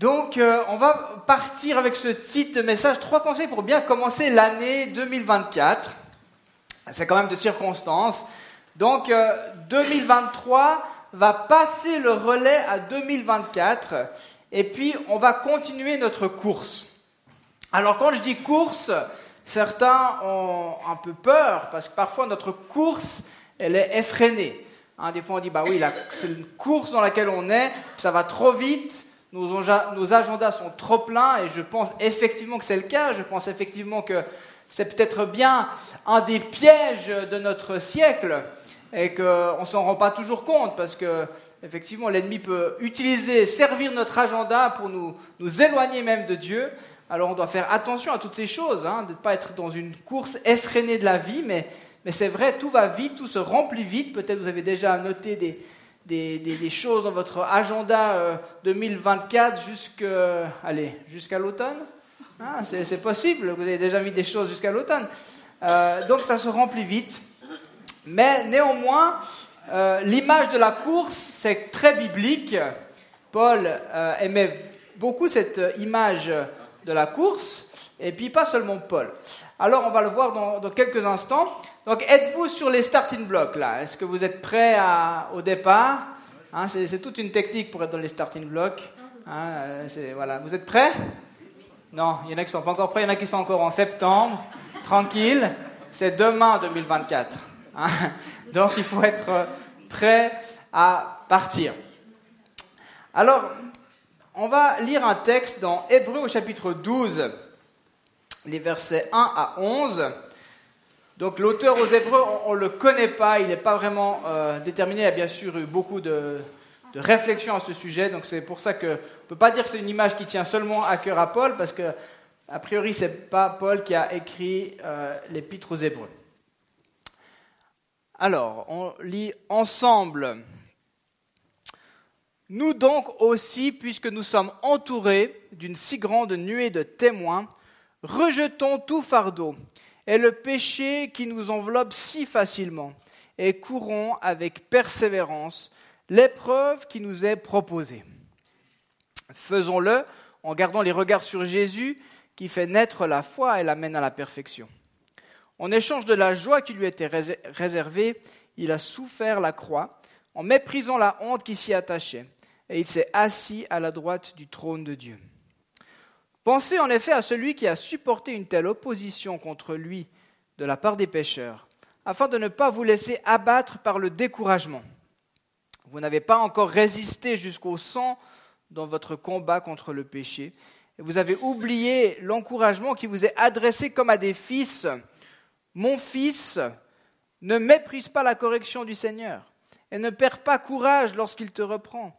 Donc, euh, on va partir avec ce titre de message, trois conseils pour bien commencer l'année 2024. C'est quand même de circonstances. Donc, 2023 euh, va passer le relais à 2024 et puis on va continuer notre course. Alors, quand je dis course, certains ont un peu peur parce que parfois notre course, elle est effrénée. Hein, des fois, on dit, bah oui, c'est une course dans laquelle on est, ça va trop vite nos, agendas sont trop pleins et je pense effectivement que c'est le cas. Je pense effectivement que c'est peut-être bien un des pièges de notre siècle et qu'on ne s'en rend pas toujours compte parce que effectivement l'ennemi peut utiliser, servir notre agenda pour nous, nous éloigner même de Dieu. Alors on doit faire attention à toutes ces choses, hein, de ne pas être dans une course effrénée de la vie, mais, mais c'est vrai, tout va vite, tout se remplit vite. Peut-être vous avez déjà noté des, des, choses dans votre agenda 2024 euh, jusqu'à l'automne? Ah, C'est possible, vous avez déjà mis des choses jusqu'à l'automne. Euh, donc ça se remplit vite. Mais néanmoins, euh, l'image de la course, c'est très biblique. Paul aimait beaucoup cette image de la course, et puis pas seulement Paul. Alors on va le voir dans quelques instants. Donc êtes-vous sur les starting blocks là? Est-ce que vous êtes prêts au départ? Hein, c'est, toute une technique pour être dans les starting blocks. Hein, voilà. Vous êtes prêts? Non, il y en a qui sont pas encore prêts, il y en a qui sont encore en septembre. Tranquille, c'est demain 2024. Hein? Donc il faut être prêt à partir. Alors, on va lire un texte dans Hébreu au chapitre 12, les versets 1 à 11. Donc l'auteur aux Hébreux, on ne le connaît pas, il n'est pas vraiment euh, déterminé. Il y a bien sûr eu beaucoup de, de réflexions à ce sujet. Donc c'est pour ça qu'on ne peut pas dire que c'est une image qui tient seulement à cœur à Paul, parce que a priori ce n'est pas Paul qui a écrit euh, l'épître aux Hébreux. Alors, on lit ensemble. Nous donc aussi, puisque nous sommes entourés d'une si grande nuée de témoins, rejetons tout fardeau et le péché qui nous enveloppe si facilement, et courons avec persévérance l'épreuve qui nous est proposée. Faisons-le en gardant les regards sur Jésus qui fait naître la foi et l'amène à la perfection. En échange de la joie qui lui était réservée, il a souffert la croix en méprisant la honte qui s'y attachait, et il s'est assis à la droite du trône de Dieu. Pensez en effet à celui qui a supporté une telle opposition contre lui de la part des pécheurs, afin de ne pas vous laisser abattre par le découragement. Vous n'avez pas encore résisté jusqu'au sang dans votre combat contre le péché, et vous avez oublié l'encouragement qui vous est adressé comme à des fils. Mon fils, ne méprise pas la correction du Seigneur, et ne perds pas courage lorsqu'il te reprend.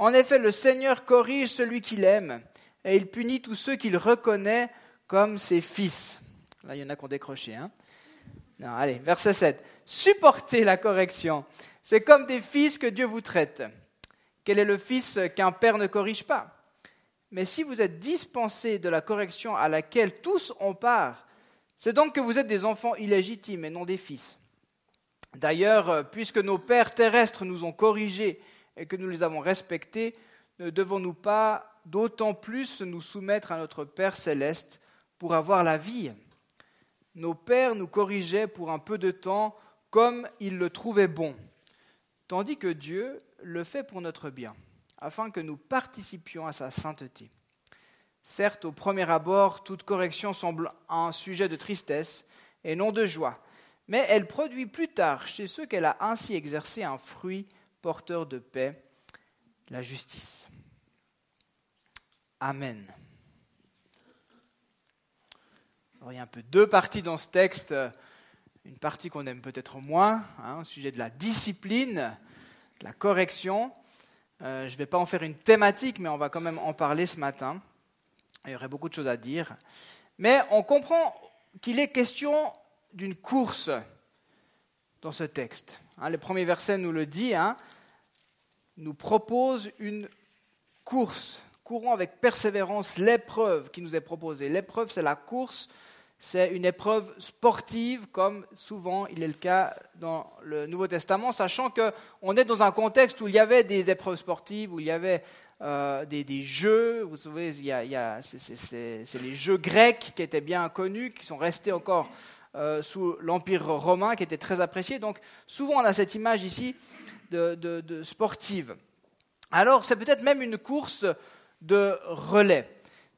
En effet, le Seigneur corrige celui qu'il aime et il punit tous ceux qu'il reconnaît comme ses fils. Là, il y en a qui ont décroché. Hein non, allez, verset 7. Supportez la correction. C'est comme des fils que Dieu vous traite. Quel est le fils qu'un père ne corrige pas? Mais si vous êtes dispensés de la correction à laquelle tous ont part, c'est donc que vous êtes des enfants illégitimes et non des fils. D'ailleurs, puisque nos pères terrestres nous ont corrigés et que nous les avons respectés, ne devons-nous pas d'autant plus nous soumettre à notre Père céleste pour avoir la vie? Nos pères nous corrigeaient pour un peu de temps comme ils le trouvaient bon, tandis que Dieu le fait pour notre bien, afin que nous participions à sa sainteté. Certes, au premier abord, toute correction semble un sujet de tristesse et non de joie, mais elle produit plus tard chez ceux qu'elle a ainsi exercé un fruit porteur de paix, la justice. Amen. il y a un peu deux parties dans ce texte. Une partie qu'on aime peut-être moins, hein, au sujet de la discipline, de la correction. Euh, je ne vais pas en faire une thématique, mais on va quand même en parler ce matin. Il y aurait beaucoup de choses à dire. Mais on comprend qu'il est question d'une course dans ce texte. Hein, le premier verset nous le dit, hein, nous propose une course courons avec persévérance l'épreuve qui nous est proposée. L'épreuve, c'est la course, c'est une épreuve sportive, comme souvent il est le cas dans le Nouveau Testament, sachant qu'on est dans un contexte où il y avait des épreuves sportives, où il y avait euh, des, jeux. Vous savez, c'est les jeux grecs qui étaient bien connus, qui sont restés encore euh, sous l'Empire romain, qui étaient très appréciés. Donc souvent on a cette image ici de, sportive. Alors c'est peut-être même une course de relais.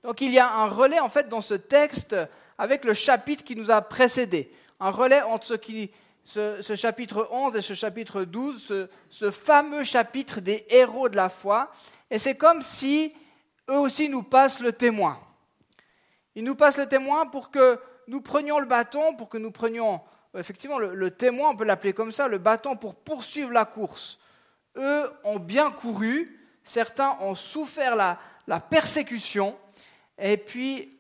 Donc il y a un relais en fait dans ce texte avec le chapitre qui nous a précédé. Un relais entre ce, qui, ce, chapitre 11 et ce chapitre 12, ce, ce, fameux chapitre des héros de la foi. Et c'est comme si eux aussi nous passent le témoin. Ils nous passent le témoin pour que nous prenions le bâton, pour que nous prenions effectivement le, témoin, on peut l'appeler comme ça, le bâton pour poursuivre la course. Eux ont bien couru, certains ont souffert la, la persécution, et puis,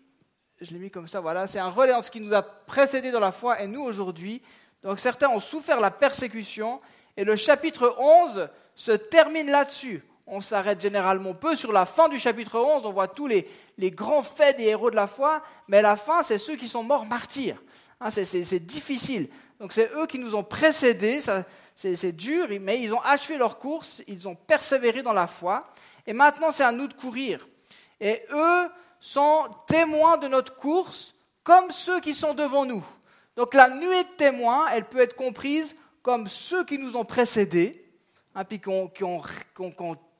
je l'ai mis comme ça, voilà, c'est un relais entre ce qui nous a précédé dans la foi et nous aujourd'hui. Donc certains ont souffert la persécution, et le chapitre 11 se termine là-dessus. On s'arrête généralement peu sur la fin du chapitre 11, on voit tous les, grands faits des héros de la foi, mais la fin, c'est ceux qui sont morts martyrs. Hein, c'est difficile. Donc c'est eux qui nous ont précédés, c'est dur, mais ils ont achevé leur course, ils ont persévéré dans la foi, et maintenant c'est à nous de courir. Et eux sont témoins de notre course comme ceux qui sont devant nous. Donc la nuée de témoins, elle peut être comprise comme ceux qui nous ont précédés, hein, puis qui ont,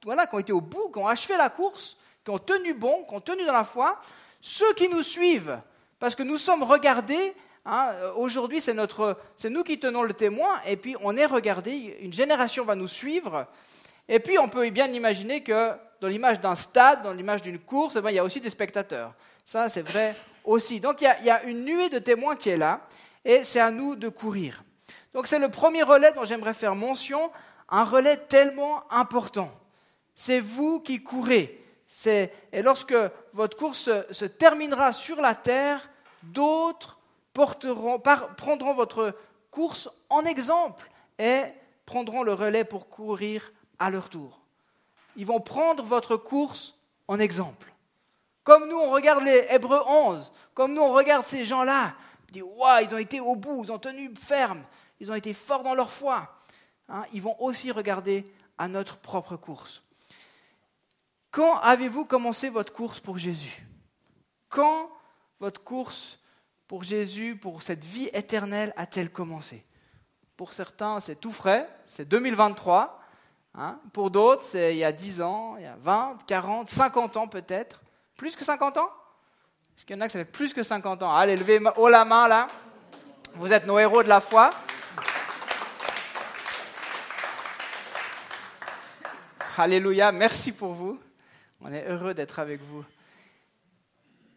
voilà, qui ont été au bout, qui ont achevé la course, qui ont tenu bon, qui ont tenu dans la foi, ceux qui nous suivent, parce que nous sommes regardés, hein, aujourd'hui c'est, nous qui tenons le témoin, et puis on est regardés, une génération va nous suivre, et puis on peut bien imaginer que dans l'image d'un stade, dans l'image d'une course, eh ben, il y a aussi des spectateurs. Ça, c'est vrai aussi. Donc il y, a, une nuée de témoins qui est là, et c'est à nous de courir. Donc c'est le premier relais dont j'aimerais faire mention, un relais tellement important. C'est vous qui courez. Et lorsque votre course se, terminera sur la terre, d'autres prendront votre course en exemple et prendront le relais pour courir à leur tour. Ils vont prendre votre course en exemple. Comme nous, on regarde les Hébreux 11, comme nous, on regarde ces gens-là, dit ils ont été au bout, ils ont tenu ferme, ils ont été forts dans leur foi. Hein, ils vont aussi regarder à notre propre course. Quand avez-vous commencé votre course pour Jésus? Quand votre course pour Jésus, pour cette vie éternelle, a-t-elle commencé? Pour certains, c'est tout frais, c'est 2023. Hein. Pour d'autres, c'est il y a 10 ans, il y a 20, 40, 50 ans peut-être. Plus que 50 ans? Est-ce qu'il y en a que ça fait plus que 50 ans? Allez, levez haut la main là. Vous êtes nos héros de la foi. Alléluia, merci pour vous. On est heureux d'être avec vous.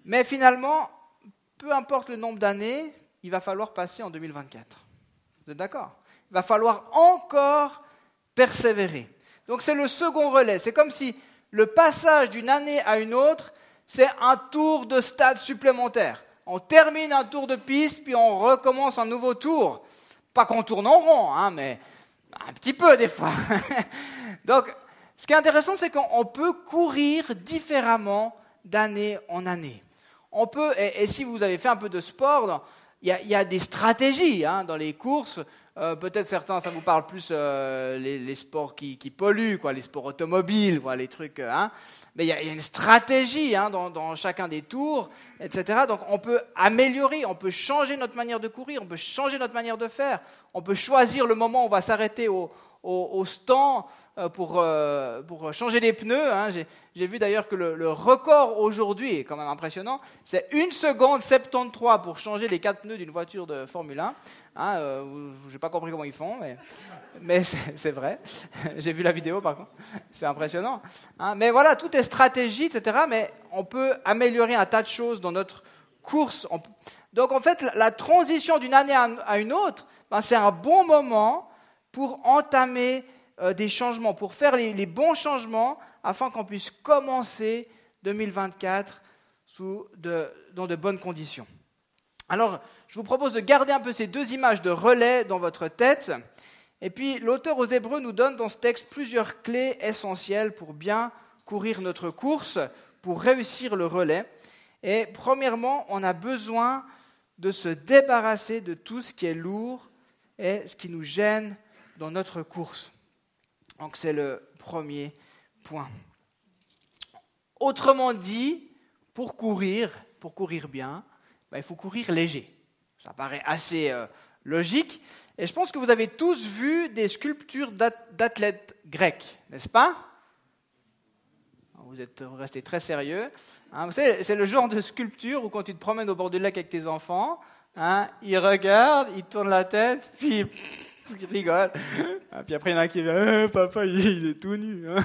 Mais finalement, peu importe le nombre d'années, il va falloir passer en 2024. Vous êtes d'accord? Il va falloir encore persévérer. Donc c'est le second relais. C'est comme si le passage d'une année à une autre, c'est un tour de stade supplémentaire. On termine un tour de piste, puis on recommence un nouveau tour. Pas qu'on tourne en rond, hein, mais un petit peu des fois. Donc, ce qui est intéressant, c'est qu'on peut courir différemment d'année en année. On peut, et, si vous avez fait un peu de sport, il y, a des stratégies hein, dans les courses. Euh, peut-être certains, ça vous parle plus euh, les, sports qui, polluent, quoi, les sports automobiles, quoi, les trucs. Euh, hein. Mais il y, a une stratégie hein, dans, chacun des tours, etc. Donc on peut améliorer, on peut changer notre manière de courir, on peut changer notre manière de faire, on peut choisir le moment où on va s'arrêter au, au, stand pour, pour changer les pneus. Hein. J'ai vu d'ailleurs que le, record aujourd'hui est quand même impressionnant. C'est 1 seconde 73 pour changer les quatre pneus d'une voiture de Formule 1. Hein, euh, je n'ai pas compris comment ils font, mais, c'est vrai. J'ai vu la vidéo par contre. C'est impressionnant. Hein. mais voilà, tout est stratégie, etc. Mais on peut améliorer un tas de choses dans notre course. Donc en fait, la transition d'une année à une autre, ben, c'est un bon moment pour entamer euh, des changements, pour faire les, bons changements afin qu'on puisse commencer 2024 sous dans de bonnes conditions. Alors, je vous propose de garder un peu ces deux images de relais dans votre tête. Et puis, l'auteur aux Hébreux nous donne dans ce texte plusieurs clés essentielles pour bien courir notre course, pour réussir le relais. Et premièrement, on a besoin de se débarrasser de tout ce qui est lourd et ce qui nous gêne dans notre course. Donc c'est le premier point. Autrement dit, pour courir, pour courir bien, ben, il faut courir léger. Ça paraît assez euh, logique. Et je pense que vous avez tous vu des sculptures d'athlètes grecs, n'est-ce pas? Vous êtes restés très sérieux. Hein. c'est le genre de sculpture où quand tu te promènes au bord du lac avec tes enfants, hein, ils regardent, ils tournent la tête, puis ils rigolent. Ah, puis après, il y en a qui disent eh, Papa, il est tout nu. Hein.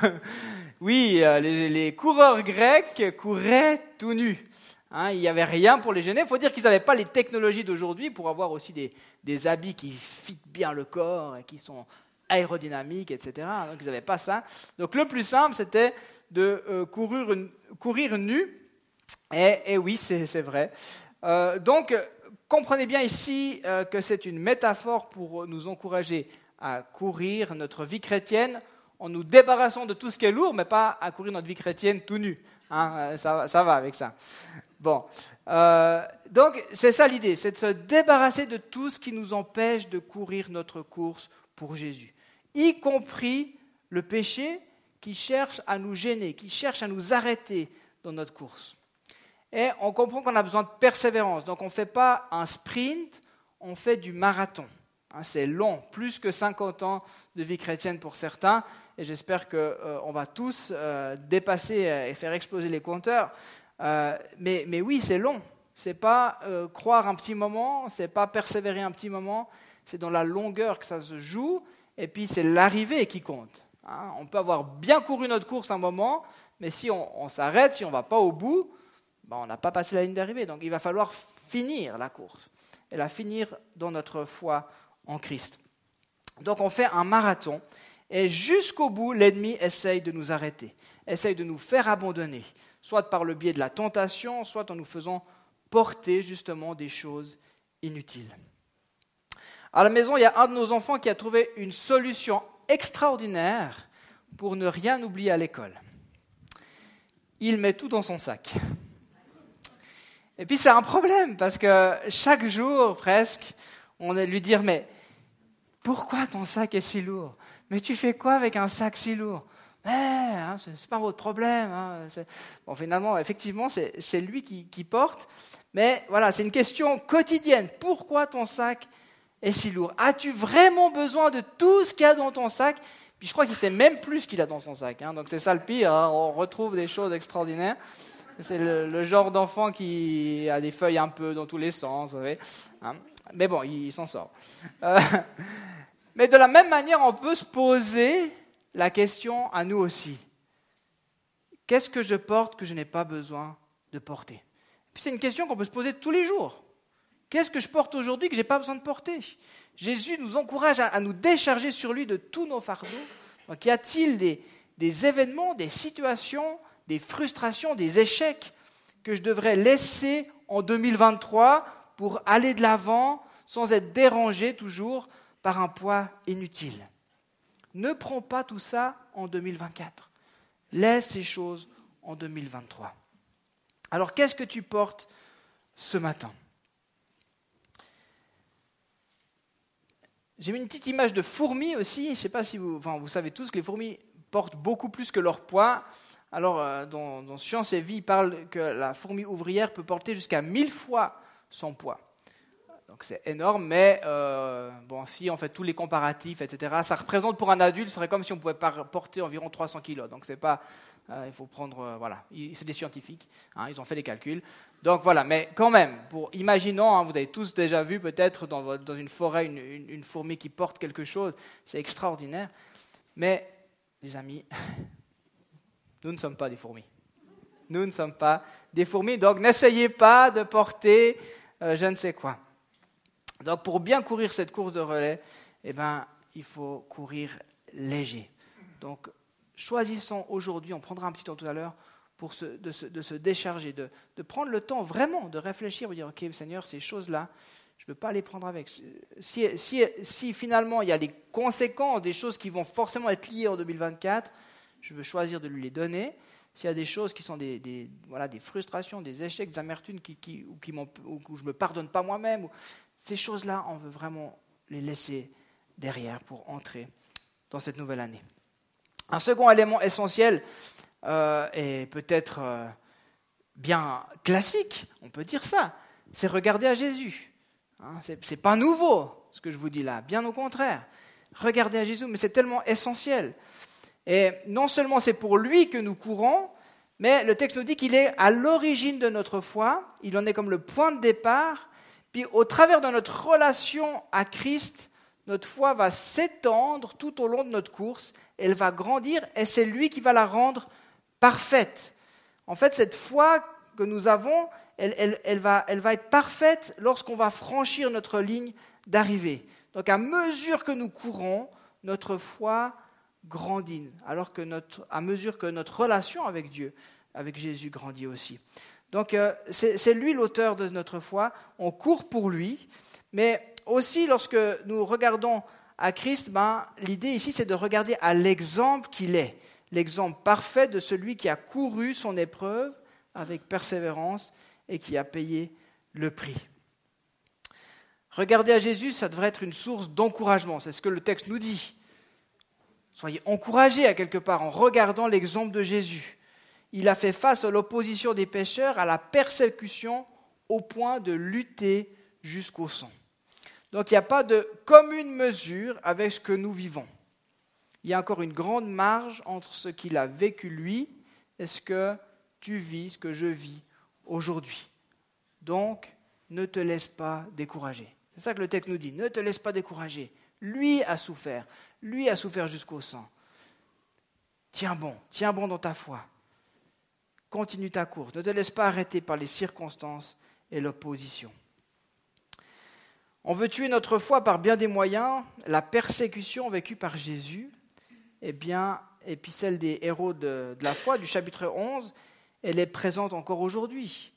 Oui, euh, les, coureurs grecs couraient tout nus. Hein, il n'y avait rien pour les gêner. Il faut dire qu'ils n'avaient pas les technologies d'aujourd'hui pour avoir aussi des, habits qui fitent bien le corps et qui sont aérodynamiques, etc. Donc ils n'avaient pas ça. Donc le plus simple, c'était de euh, courir, courir, nu. Et, oui, c'est vrai. Euh, donc comprenez bien ici que c'est une métaphore pour nous encourager à courir notre vie chrétienne en nous débarrassant de tout ce qui est lourd, mais pas à courir notre vie chrétienne tout nu. Hein, ça, ça, va avec ça. Bon, euh, donc c'est ça l'idée, c'est de se débarrasser de tout ce qui nous empêche de courir notre course pour Jésus, y compris le péché qui cherche à nous gêner, qui cherche à nous arrêter dans notre course. Et on comprend qu'on a besoin de persévérance, donc on ne fait pas un sprint, on fait du marathon. Hein, c'est long, plus que 50 ans de vie chrétienne pour certains, et j'espère qu'on euh, va tous euh, dépasser euh, et faire exploser les compteurs. mais, oui, c'est long. C'est pas croire un petit moment, c'est pas persévérer un petit moment, c'est dans la longueur que ça se joue, et puis c'est l'arrivée qui compte. Hein. On peut avoir bien couru notre course un moment, mais si on, s'arrête, si on ne va pas au bout, on n'a pas passé la ligne d'arrivée. Donc il va falloir finir la course, et la finir dans notre foi en Christ. Donc on fait un marathon, et jusqu'au bout, l'ennemi essaye de nous arrêter, essaye de nous faire abandonner, soit par le biais de la tentation, soit en nous faisant porter justement des choses inutiles. À la maison, il y a un de nos enfants qui a trouvé une solution extraordinaire pour ne rien oublier à l'école. Il met tout dans son sac. Et puis c'est un problème parce que chaque jour presque, on va lui dire mais pourquoi ton sac est si lourd? Mais tu fais quoi avec un sac si lourd? Eh, hein, Ce n'est pas votre problème. Hein, bon, finalement, effectivement, c'est lui qui, qui, porte. Mais voilà, c'est une question quotidienne. Pourquoi ton sac est si lourd? As-tu vraiment besoin de tout ce qu'il y a dans ton sac? Puis je crois qu'il sait même plus ce qu'il a dans son sac. Hein, donc c'est ça le pire. Hein, on retrouve des choses extraordinaires. C'est le, genre d'enfant qui a des feuilles un peu dans tous les sens. Vous savez, Mais bon, il, s'en sort. Euh, mais de la même manière, on peut se poser la question à nous aussi. Qu'est-ce que je porte que je n'ai pas besoin de porter? C'est une question qu'on peut se poser tous les jours. Qu'est-ce que je porte aujourd'hui que je n'ai pas besoin de porter? Jésus nous encourage à, nous décharger sur lui de tous nos fardeaux. Donc, y a-t-il des événements, des situations, des frustrations, des échecs que je devrais laisser en 2023 pour aller de l'avant sans être dérangé toujours par un poids inutile. Ne prends pas tout ça en 2024. Laisse ces choses en 2023. Alors qu'est-ce que tu portes ce matin? J'ai mis une petite image de fourmis aussi. Je ne sais pas si vous savez tous que les fourmis portent beaucoup plus que leur poids. Alors, euh, dans, dans Science et Vie, il parle que la fourmi ouvrière peut porter jusqu'à 1000 fois son poids. Donc c'est énorme, mais euh, bon, si on fait tous les comparatifs, etc., ça représente pour un adulte, ce serait comme si on pouvait porter environ 300 kilos. Donc c'est pas, euh, il faut prendre, voilà, c'est des scientifiques, hein, ils ont fait les calculs. Donc voilà, mais quand même, pour imaginons, hein, vous avez tous déjà vu peut-être dans, dans, une forêt une, une, fourmi qui porte quelque chose, c'est extraordinaire. Mais les amis, nous ne sommes pas des fourmis. Nous ne sommes pas des fourmis, donc n'essayez pas de porter je ne sais quoi. Donc pour bien courir cette course de relais, eh ben, il faut courir léger. Donc choisissons aujourd'hui, on prendra un petit temps tout à l'heure, pour se, de, se, décharger, de, prendre le temps vraiment de réfléchir, de dire, OK Seigneur, ces choses-là, je ne veux pas les prendre avec. Si, si, finalement il y a des conséquences, des choses qui vont forcément être liées en 2024, je veux choisir de lui les donner. S'il y a des choses qui sont des, voilà, des frustrations, des échecs, des amertumes qui, ou, qui ou je ne me pardonne pas moi-même, ces choses-là, on veut vraiment les laisser derrière pour entrer dans cette nouvelle année. Un second élément essentiel euh, et peut-être euh, bien classique, on peut dire ça, c'est regarder à Jésus. Hein, ce n'est pas nouveau ce que je vous dis là, bien au contraire. Regardez à Jésus, mais c'est tellement essentiel. Et non seulement c'est pour lui que nous courons, mais le texte nous dit qu'il est à l'origine de notre foi, il en est comme le point de départ, puis au travers de notre relation à Christ, notre foi va s'étendre tout au long de notre course, elle va grandir et c'est lui qui va la rendre parfaite. En fait, cette foi que nous avons, elle, va, elle va, être parfaite lorsqu'on va franchir notre ligne d'arrivée. Donc à mesure que nous courons, notre foi grandit, alors que notre, à mesure que notre relation avec Dieu, avec Jésus grandit aussi. Donc euh, c'est lui l'auteur de notre foi, on court pour lui, mais aussi lorsque nous regardons à Christ, ben, l'idée ici c'est de regarder à l'exemple qu'il est, l'exemple parfait de celui qui a couru son épreuve avec persévérance et qui a payé le prix. Regarder à Jésus, ça devrait être une source d'encouragement, c'est ce que le texte nous dit. Soyez encouragés à quelque part en regardant l'exemple de Jésus. Il a fait face à l'opposition des pécheurs, à la persécution, au point de lutter jusqu'au sang. Donc il n'y a pas de commune mesure avec ce que nous vivons. Il y a encore une grande marge entre ce qu'il a vécu lui et ce que tu vis, ce que je vis aujourd'hui. Donc, ne te laisse pas décourager. C'est ça que le texte nous dit. Ne te laisse pas décourager. Lui a souffert. Lui a souffert jusqu'au sang. Tiens bon, tiens bon dans ta foi. Continue ta course. Ne te laisse pas arrêter par les circonstances et l'opposition. On veut tuer notre foi par bien des moyens. La persécution vécue par Jésus, eh bien, et puis celle des héros de, la foi du chapitre 11, elle est présente encore aujourd'hui.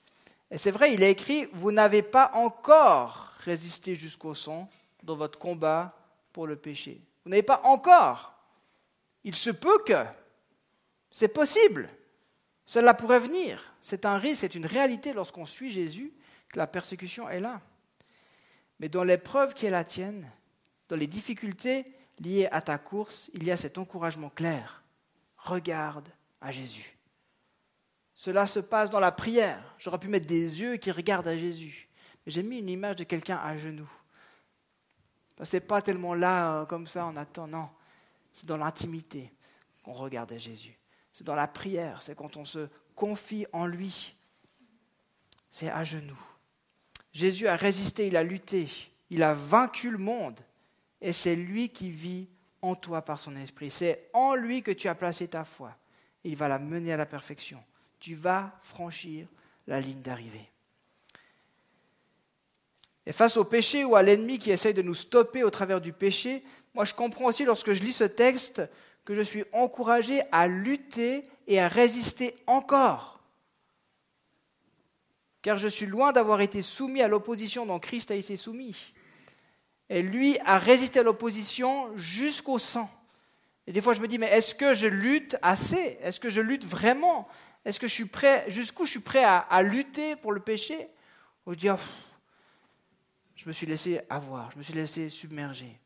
Et c'est vrai, il est écrit, vous n'avez pas encore résisté jusqu'au sang dans votre combat pour le péché. Vous n'avez pas encore. Il se peut que. C'est possible. Cela pourrait venir. C'est un risque, c'est une réalité lorsqu'on suit Jésus, que la persécution est là. Mais dans l'épreuve qui est la tienne, dans les difficultés liées à ta course, il y a cet encouragement clair. Regarde à Jésus. Cela se passe dans la prière. J'aurais pu mettre des yeux qui regardent à Jésus. Mais j'ai mis une image de quelqu'un à genoux. Ce n'est pas tellement là, euh, comme ça, on attend. Non. C'est dans l'intimité qu'on regarde à Jésus. C'est dans la prière. C'est quand on se confie en lui. C'est à genoux. Jésus a résisté, il a lutté. Il a vaincu le monde. Et c'est lui qui vit en toi par son esprit. C'est en lui que tu as placé ta foi. Il va la mener à la perfection. Tu vas franchir la ligne d'arrivée. Et face au péché ou à l'ennemi qui essaye de nous stopper au travers du péché, moi je comprends aussi lorsque je lis ce texte que je suis encouragé à lutter et à résister encore. Car je suis loin d'avoir été soumis à l'opposition dont Christ a été soumis. Et lui a résisté à l'opposition jusqu'au sang. Et des fois je me dis, mais est-ce que je lutte assez? Est-ce que je lutte vraiment? Est-ce que je suis prêt, jusqu'où je suis prêt à, lutter pour le péché? Ou dire, je me suis laissé avoir, je me suis laissé submerger.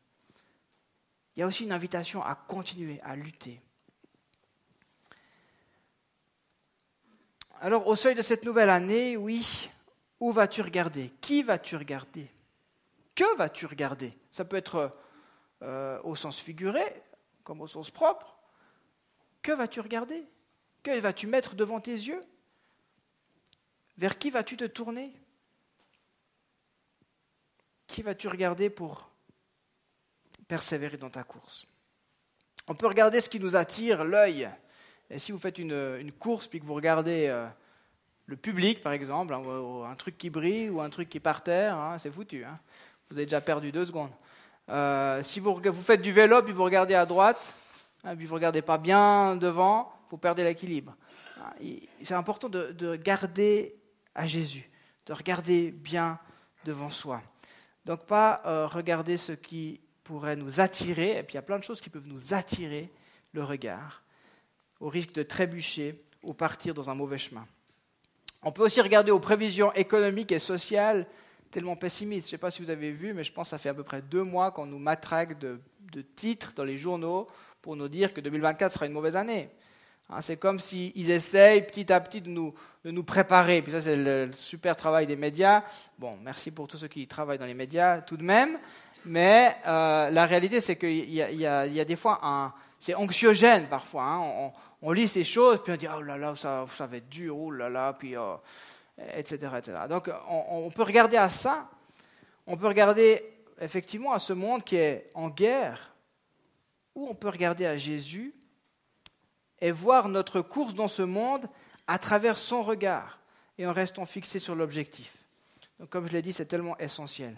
Il y a aussi une invitation à continuer à lutter. Alors, au seuil de cette nouvelle année, oui, où vas-tu regarder? Qui vas-tu regarder? Que vas-tu regarder? Ça peut être euh, au sens figuré, comme au sens propre. Que vas-tu regarder? Que vas-tu mettre devant tes yeux? Vers qui vas-tu te tourner? Qui vas-tu regarder pour persévérer dans ta course? On peut regarder ce qui nous attire, l'œil. Et si vous faites une, course puis que vous regardez euh, le public, par exemple, hein, un truc qui brille ou un truc qui est par terre, hein, c'est foutu. Hein. Vous avez déjà perdu deux secondes. Euh, si vous, faites du vélo puis vous regardez à droite, puis vous ne regardez pas bien devant, vous perdez l'équilibre. C'est important de, de garder à Jésus, de regarder bien devant soi. Donc pas euh, regarder ce qui pourrait nous attirer, et puis il y a plein de choses qui peuvent nous attirer le regard, au risque de trébucher ou partir dans un mauvais chemin. On peut aussi regarder aux prévisions économiques et sociales tellement pessimistes. Je ne sais pas si vous avez vu, mais je pense que ça fait à peu près deux mois qu'on nous matraque de, titres dans les journaux pour nous dire que 2024 sera une mauvaise année. Hein, c'est comme s'ils essayent petit à petit de nous, de nous préparer. Puis ça, c'est le super travail des médias. Bon, merci pour tous ceux qui travaillent dans les médias tout de même. Mais euh, la réalité, c'est qu'il y, a des fois un. C'est anxiogène parfois. Hein. On, lit ces choses, puis on dit oh là là, ça, ça va être dur, oh là là, puis etc., euh, etc. Donc on, on peut regarder à ça. On peut regarder effectivement à ce monde qui est en guerre, ou on peut regarder à Jésus et voir notre course dans ce monde à travers son regard et en restant fixé sur l'objectif. Donc, comme je l'ai dit, c'est tellement essentiel.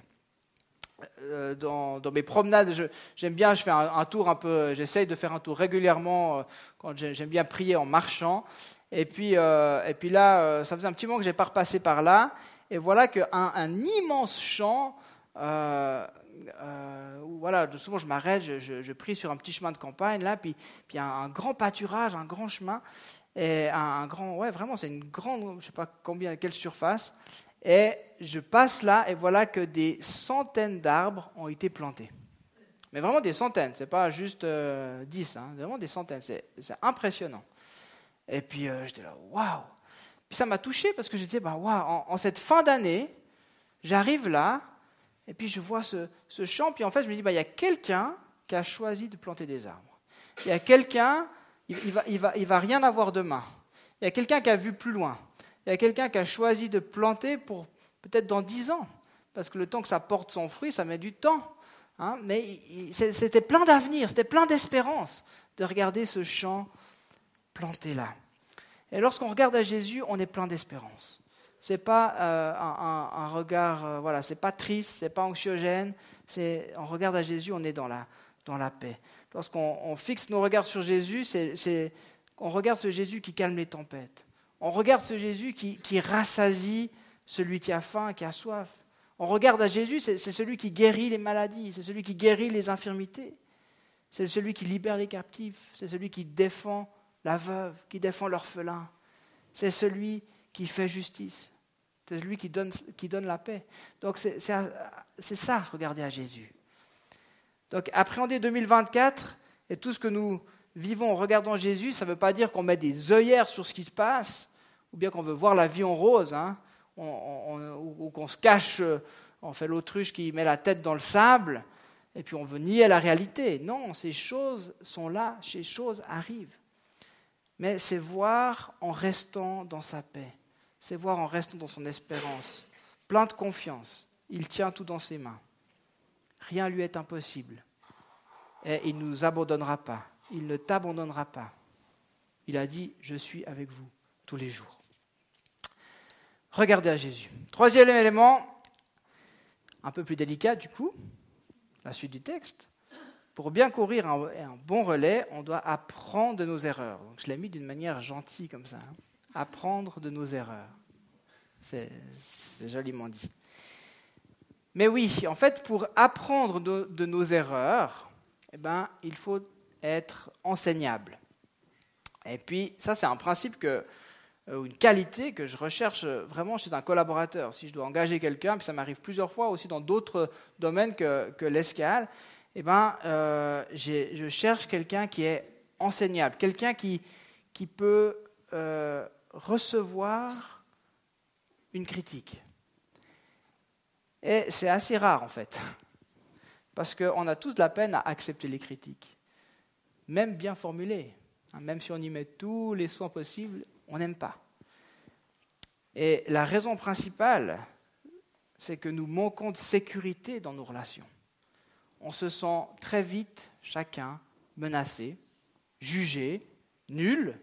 Euh, dans, mes promenades, j'aime bien, je fais un, tour un peu, j'essaye de faire un tour régulièrement euh, quand j'aime bien prier en marchant. Et puis, euh, et puis là, ça faisait un petit moment que je n'ai pas repassé par là. Et voilà qu'un un immense champ voilà, souvent je m'arrête, je, prie sur un petit chemin de campagne, là, puis, puis un, un grand pâturage, un grand chemin, et un, grand, ouais, vraiment, c'est une grande, je sais pas combien, quelle surface, et je passe là, et voilà que des centaines d'arbres ont été plantés. Mais vraiment des centaines, c'est pas juste euh, dix, hein, vraiment des centaines, c'est impressionnant. Et puis euh, j'étais là, waouh! Puis ça m'a touché parce que je disais, bah, waouh, en cette fin d'année, j'arrive là, et puis je vois ce, champ, puis en fait je me dis, bah, il y a quelqu'un qui a choisi de planter des arbres. Il y a quelqu'un, il, il, va, il, va, il va rien avoir demain. Il y a quelqu'un qui a vu plus loin. Il y a quelqu'un qui a choisi de planter pour peut-être dans dix ans. Parce que le temps que ça porte son fruit, ça met du temps. Hein. Mais c'était plein d'avenir, c'était plein d'espérance de regarder ce champ planté là. Et lorsqu'on regarde à Jésus, on est plein d'espérance c'est pas euh, un, regard, euh, voilà, c'est pas triste, c'est pas anxiogène. On regarde à Jésus, on est dans la, dans la paix. Lorsqu'on fixe nos regards sur Jésus, on regarde ce Jésus qui calme les tempêtes. On regarde ce Jésus qui, rassasie celui qui a faim, qui a soif. On regarde à Jésus, c'est, celui qui guérit les maladies, c'est celui qui guérit les infirmités, c'est celui qui libère les captifs, c'est celui qui défend la veuve, qui défend l'orphelin, c'est celui qui fait justice. C'est lui qui donne, qui donne la paix. Donc c'est ça, regarder à Jésus. Donc appréhender 2024 et tout ce que nous vivons en regardant Jésus, ça ne veut pas dire qu'on met des œillères sur ce qui se passe, ou bien qu'on veut voir la vie en rose, hein, ou qu'on se cache, on fait l'autruche qui met la tête dans le sable, et puis on veut nier la réalité. Non, ces choses sont là, ces choses arrivent. Mais c'est voir en restant dans sa paix c'est voir en restant dans son espérance, plein de confiance. Il tient tout dans ses mains. Rien lui est impossible. Et il ne nous abandonnera pas. Il ne t'abandonnera pas. Il a dit, je suis avec vous tous les jours. Regardez à Jésus. Troisième élément, un peu plus délicat du coup, la suite du texte. Pour bien courir un, bon relais, on doit apprendre de nos erreurs. Donc, je l'ai mis d'une manière gentille comme ça. Hein apprendre de nos erreurs. C'est joliment dit. Mais oui, en fait, pour apprendre de, nos erreurs, eh ben, il faut être enseignable. Et puis, ça, c'est un principe que, euh, une qualité que je recherche vraiment chez un collaborateur. Si je dois engager quelqu'un, puis ça m'arrive plusieurs fois aussi dans d'autres domaines que, l'escale, eh ben, euh, je cherche quelqu'un qui est enseignable, quelqu'un qui, qui peut euh, recevoir une critique. Et c'est assez rare en fait, parce qu'on a tous de la peine à accepter les critiques, même bien formulées, hein, même si on y met tous les soins possibles, on n'aime pas. Et la raison principale, c'est que nous manquons de sécurité dans nos relations. On se sent très vite, chacun, menacé, jugé, nul,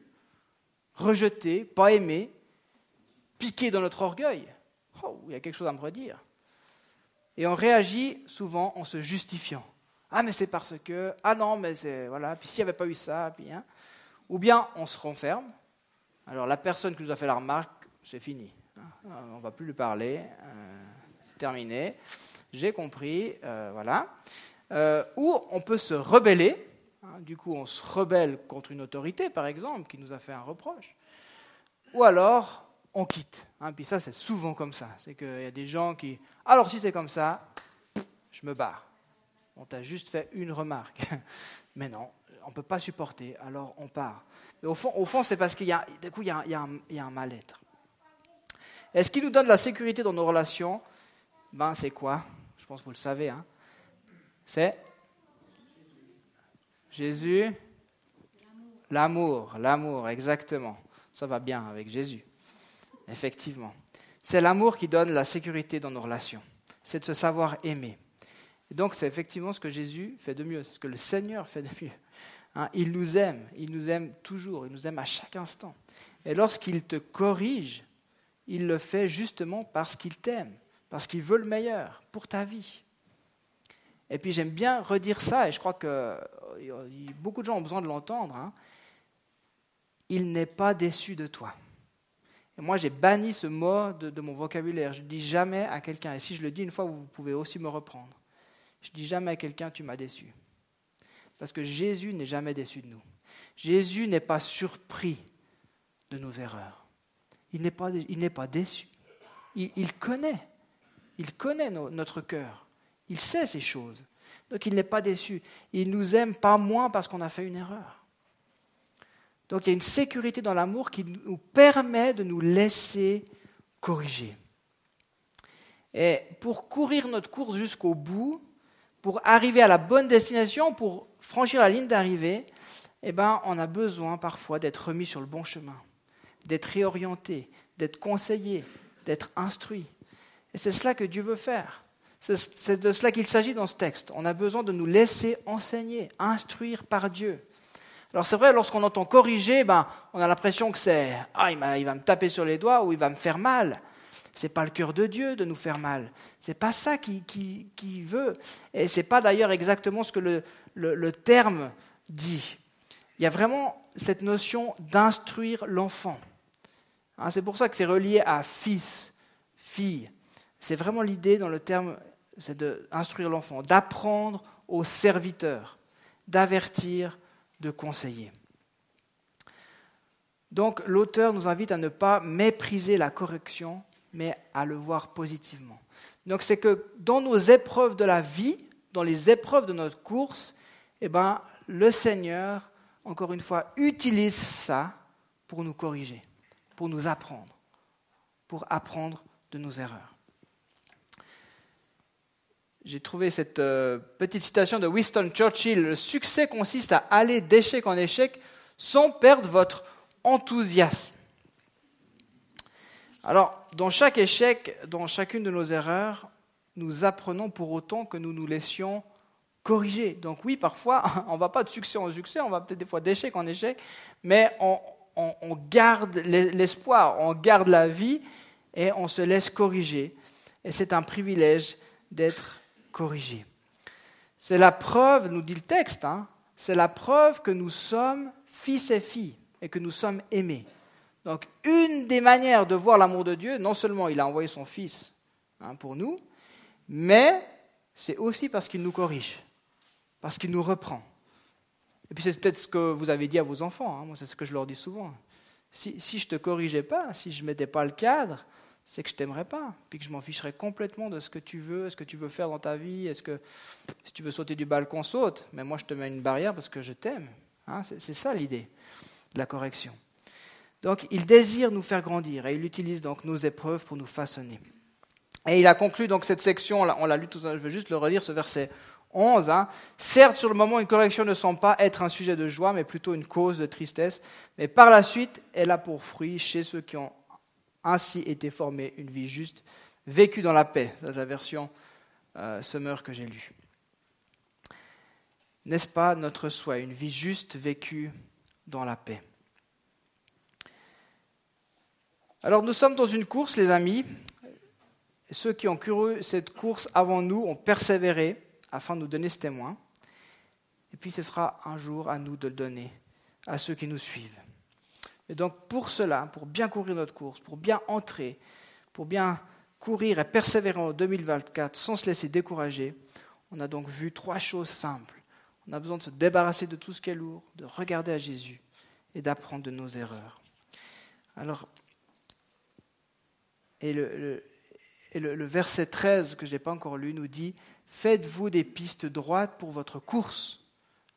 rejeté, pas aimé, piqué dans notre orgueil. Oh, il y a quelque chose à me redire. Et on réagit souvent en se justifiant. Ah, mais c'est parce que. Ah non, mais c'est. Voilà. Puis s'il n'y avait pas eu ça, puis. Hein. Ou bien on se renferme. Alors la personne qui nous a fait la remarque, c'est fini. Hein. On ne va plus lui parler. Euh, terminé. J'ai compris. Euh, voilà. Euh, ou on peut se rebeller Hein, du coup, on se rebelle contre une autorité, par exemple, qui nous a fait un reproche. Ou alors, on quitte. Hein, puis ça, c'est souvent comme ça. C'est qu'il y a des gens qui, alors si c'est comme ça, je me barre. On t'a juste fait une remarque. Mais non, on ne peut pas supporter, alors on part. Mais au fond, c'est parce qu'il y a, coup, y a, il y a un, mal-être. Et ce qui nous donne la sécurité dans nos relations, ben, c'est quoi? Je pense que vous le savez. Hein. C'est Jésus. L'amour, l'amour, exactement. Ça va bien avec Jésus. Effectivement. C'est l'amour qui donne la sécurité dans nos relations. C'est de se savoir aimer. Et donc, c'est effectivement ce que Jésus fait de mieux, c'est ce que le Seigneur fait de mieux. Hein, il nous aime, il nous aime toujours, il nous aime à chaque instant. Et lorsqu'il te corrige, il le fait justement parce qu'il t'aime, parce qu'il veut le meilleur pour ta vie. Et puis j'aime bien redire ça, et je crois que euh, beaucoup de gens ont besoin de l'entendre. Hein. Il n'est pas déçu de toi. Moi, j'ai banni ce mot de, mon vocabulaire. Je ne dis jamais à quelqu'un, et si je le dis une fois, vous pouvez aussi me reprendre. Je dis jamais à quelqu'un tu m'as déçu. Parce que Jésus n'est jamais déçu de nous. Jésus n'est pas surpris de nos erreurs. Il n'est pas déçu. Il, connaît. Il connaît notre cœur. Il sait ces choses. Donc il n'est pas déçu. Il nous aime pas moins parce qu'on a fait une erreur. Donc il y a une sécurité dans l'amour qui nous permet de nous laisser corriger. Et pour courir notre course jusqu'au bout, pour arriver à la bonne destination, pour franchir la ligne d'arrivée, eh ben, on a besoin parfois d'être remis sur le bon chemin, d'être réorienté, d'être conseillé, d'être instruit. Et c'est cela que Dieu veut faire. C'est de cela qu'il s'agit dans ce texte. On a besoin de nous laisser enseigner, instruire par Dieu. Alors c'est vrai, lorsqu'on entend corriger, ben, on a l'impression que c'est ah, il, va me taper sur les doigts ou il va me faire mal. Ce n'est pas le cœur de Dieu de nous faire mal. Ce n'est pas ça qu'il qui, veut. Et ce n'est pas d'ailleurs exactement ce que le, le, terme dit. Il y a vraiment cette notion d'instruire l'enfant. Hein, c'est pour ça que c'est relié à fils, fille. C'est vraiment l'idée dans le terme, c'est d'instruire l'enfant, d'apprendre au serviteur, d'avertir, de conseiller. Donc l'auteur nous invite à ne pas mépriser la correction, mais à le voir positivement. Donc c'est que dans nos épreuves de la vie, dans les épreuves de notre course, eh ben, le Seigneur, encore une fois, utilise ça pour nous corriger, pour nous apprendre, pour apprendre de nos erreurs. J'ai trouvé cette euh, petite citation de Winston Churchill. Le succès consiste à aller d'échec en échec sans perdre votre enthousiasme. Alors, dans chaque échec, dans chacune de nos erreurs, nous apprenons pour autant que nous nous laissions corriger. Donc oui, parfois, on ne va pas de succès en succès, on va peut-être des fois d'échec en échec, mais on, garde l'espoir, on garde la vie et on se laisse corriger. Et c'est un privilège d'être C'est la preuve, nous dit le texte, hein, c'est la preuve que nous sommes fils et filles et que nous sommes aimés. Donc une des manières de voir l'amour de Dieu, non seulement il a envoyé son Fils hein, pour nous, mais c'est aussi parce qu'il nous corrige, parce qu'il nous reprend. Et puis c'est peut-être ce que vous avez dit à vos enfants, hein. moi c'est ce que je leur dis souvent. Si, si je ne te corrigeais pas, si je ne mettais pas le cadre, c'est que je t'aimerais pas, puis que je m'en ficherais complètement de ce que tu veux, ce que tu veux faire dans ta vie, est-ce que si tu veux sauter du balcon, saute, mais moi je te mets une barrière parce que je t'aime. Hein. c'est ça l'idée de la correction. Donc il désire nous faire grandir et il utilise donc nos épreuves pour nous façonner. Et il a conclu donc cette section, on l'a lu tout à je veux juste le relire, ce verset 11. Hein. Certes, sur le moment, une correction ne semble pas être un sujet de joie, mais plutôt une cause de tristesse. Mais par la suite, elle a pour fruit, chez ceux qui ont ainsi été formés, une vie juste, vécue dans la paix. C'est la version euh, que j'ai lue. N'est-ce pas notre souhait, une vie juste vécue dans la paix? Alors nous sommes dans une course, les amis. ceux qui ont couru cette course avant nous ont persévéré afin de nous donner ce témoin. Et puis ce sera un jour à nous de le donner à ceux qui nous suivent. Et donc pour cela, pour bien courir notre course, pour bien entrer, pour bien courir et persévérer en 2024 sans se laisser décourager, on a donc vu trois choses simples. On a besoin de se débarrasser de tout ce qui est lourd, de regarder à Jésus et d'apprendre de nos erreurs. Alors, et le, le, verset 13 que je n'ai pas encore lu nous dit, Faites-vous des pistes droites pour votre course,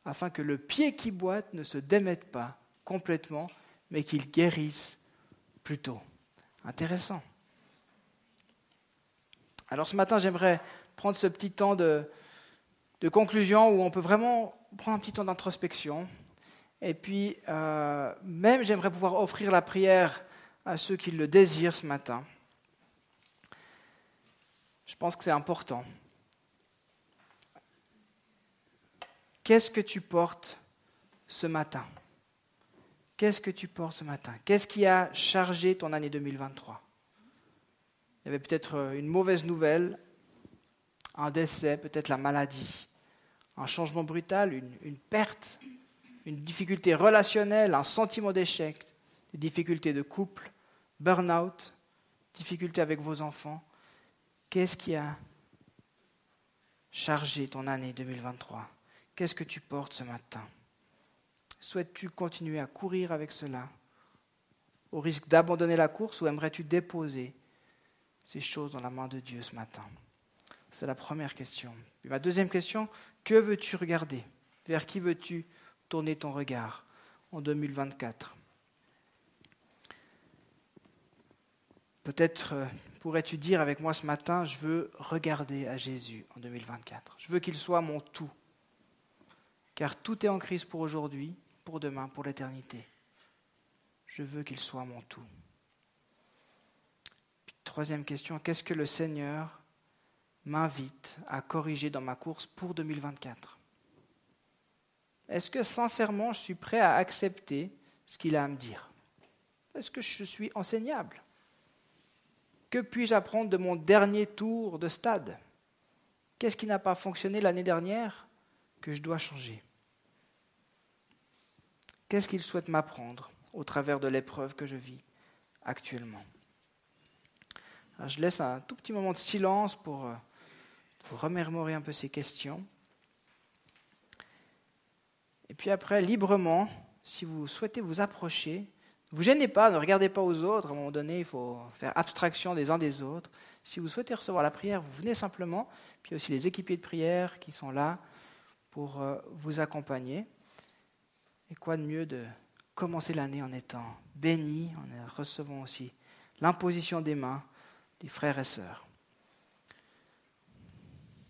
afin que le pied qui boite ne se démette pas complètement, mais qu'il guérisse plutôt. Intéressant. Alors ce matin, j'aimerais prendre ce petit temps de, de, conclusion où on peut vraiment prendre un petit temps d'introspection. Et puis, euh, même, j'aimerais pouvoir offrir la prière à ceux qui le désirent ce matin. Je pense que c'est important. Qu'est-ce que tu portes ce matin? Qu'est-ce que tu portes ce matin? Qu'est-ce qui a chargé ton année 2023 Il y avait peut-être euh, une mauvaise nouvelle, un décès, peut-être la maladie, un changement brutal, une, une perte, une difficulté relationnelle, un sentiment d'échec, des difficultés de couple, burn-out, difficultés avec vos enfants. Qu'est-ce qui a chargé ton année 2023 Qu'est-ce que tu portes ce matin? Souhaites-tu continuer à courir avec cela? Au risque d'abandonner la course ou aimerais-tu déposer ces choses dans la main de Dieu ce matin? C'est la première question. ma deuxième question, que veux-tu regarder? Vers qui veux-tu tourner ton regard en 2024 Peut-être euh, pourrais-tu dire avec moi ce matin, je veux regarder à Jésus en 2024. Je veux qu'il soit mon tout. Car tout est en crise pour aujourd'hui, pour demain, pour l'éternité. Je veux qu'il soit mon tout. troisième question, qu'est-ce que le Seigneur m'invite à corriger dans ma course pour 2024 Est-ce que sincèrement je suis prêt à accepter ce qu'il a à me dire? Est-ce que je suis enseignable? Que puis-je apprendre de mon dernier tour de stade? Qu'est-ce qui n'a pas fonctionné l'année dernière que je dois changer? Qu'est-ce qu'il souhaite m'apprendre au travers de l'épreuve que je vis actuellement? Je laisse un tout petit moment de silence pour, euh, pour remémorer un peu ces questions. Et puis après, librement, si vous souhaitez vous approcher, ne vous gênez pas, ne regardez pas aux autres. À un moment donné, il faut faire abstraction des uns des autres. Si vous souhaitez recevoir la prière, vous venez simplement. Puis il y a aussi les équipiers de prière qui sont là pour euh, vous accompagner. Et quoi de mieux de commencer l'année en étant béni, en recevant aussi l'imposition des mains des frères et sœurs.